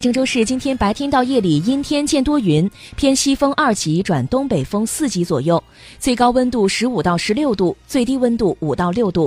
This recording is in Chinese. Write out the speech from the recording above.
郑州市今天白天到夜里阴天见多云偏西风二级转东北风四级左右最高温度十五到十六度最低温度五到六度。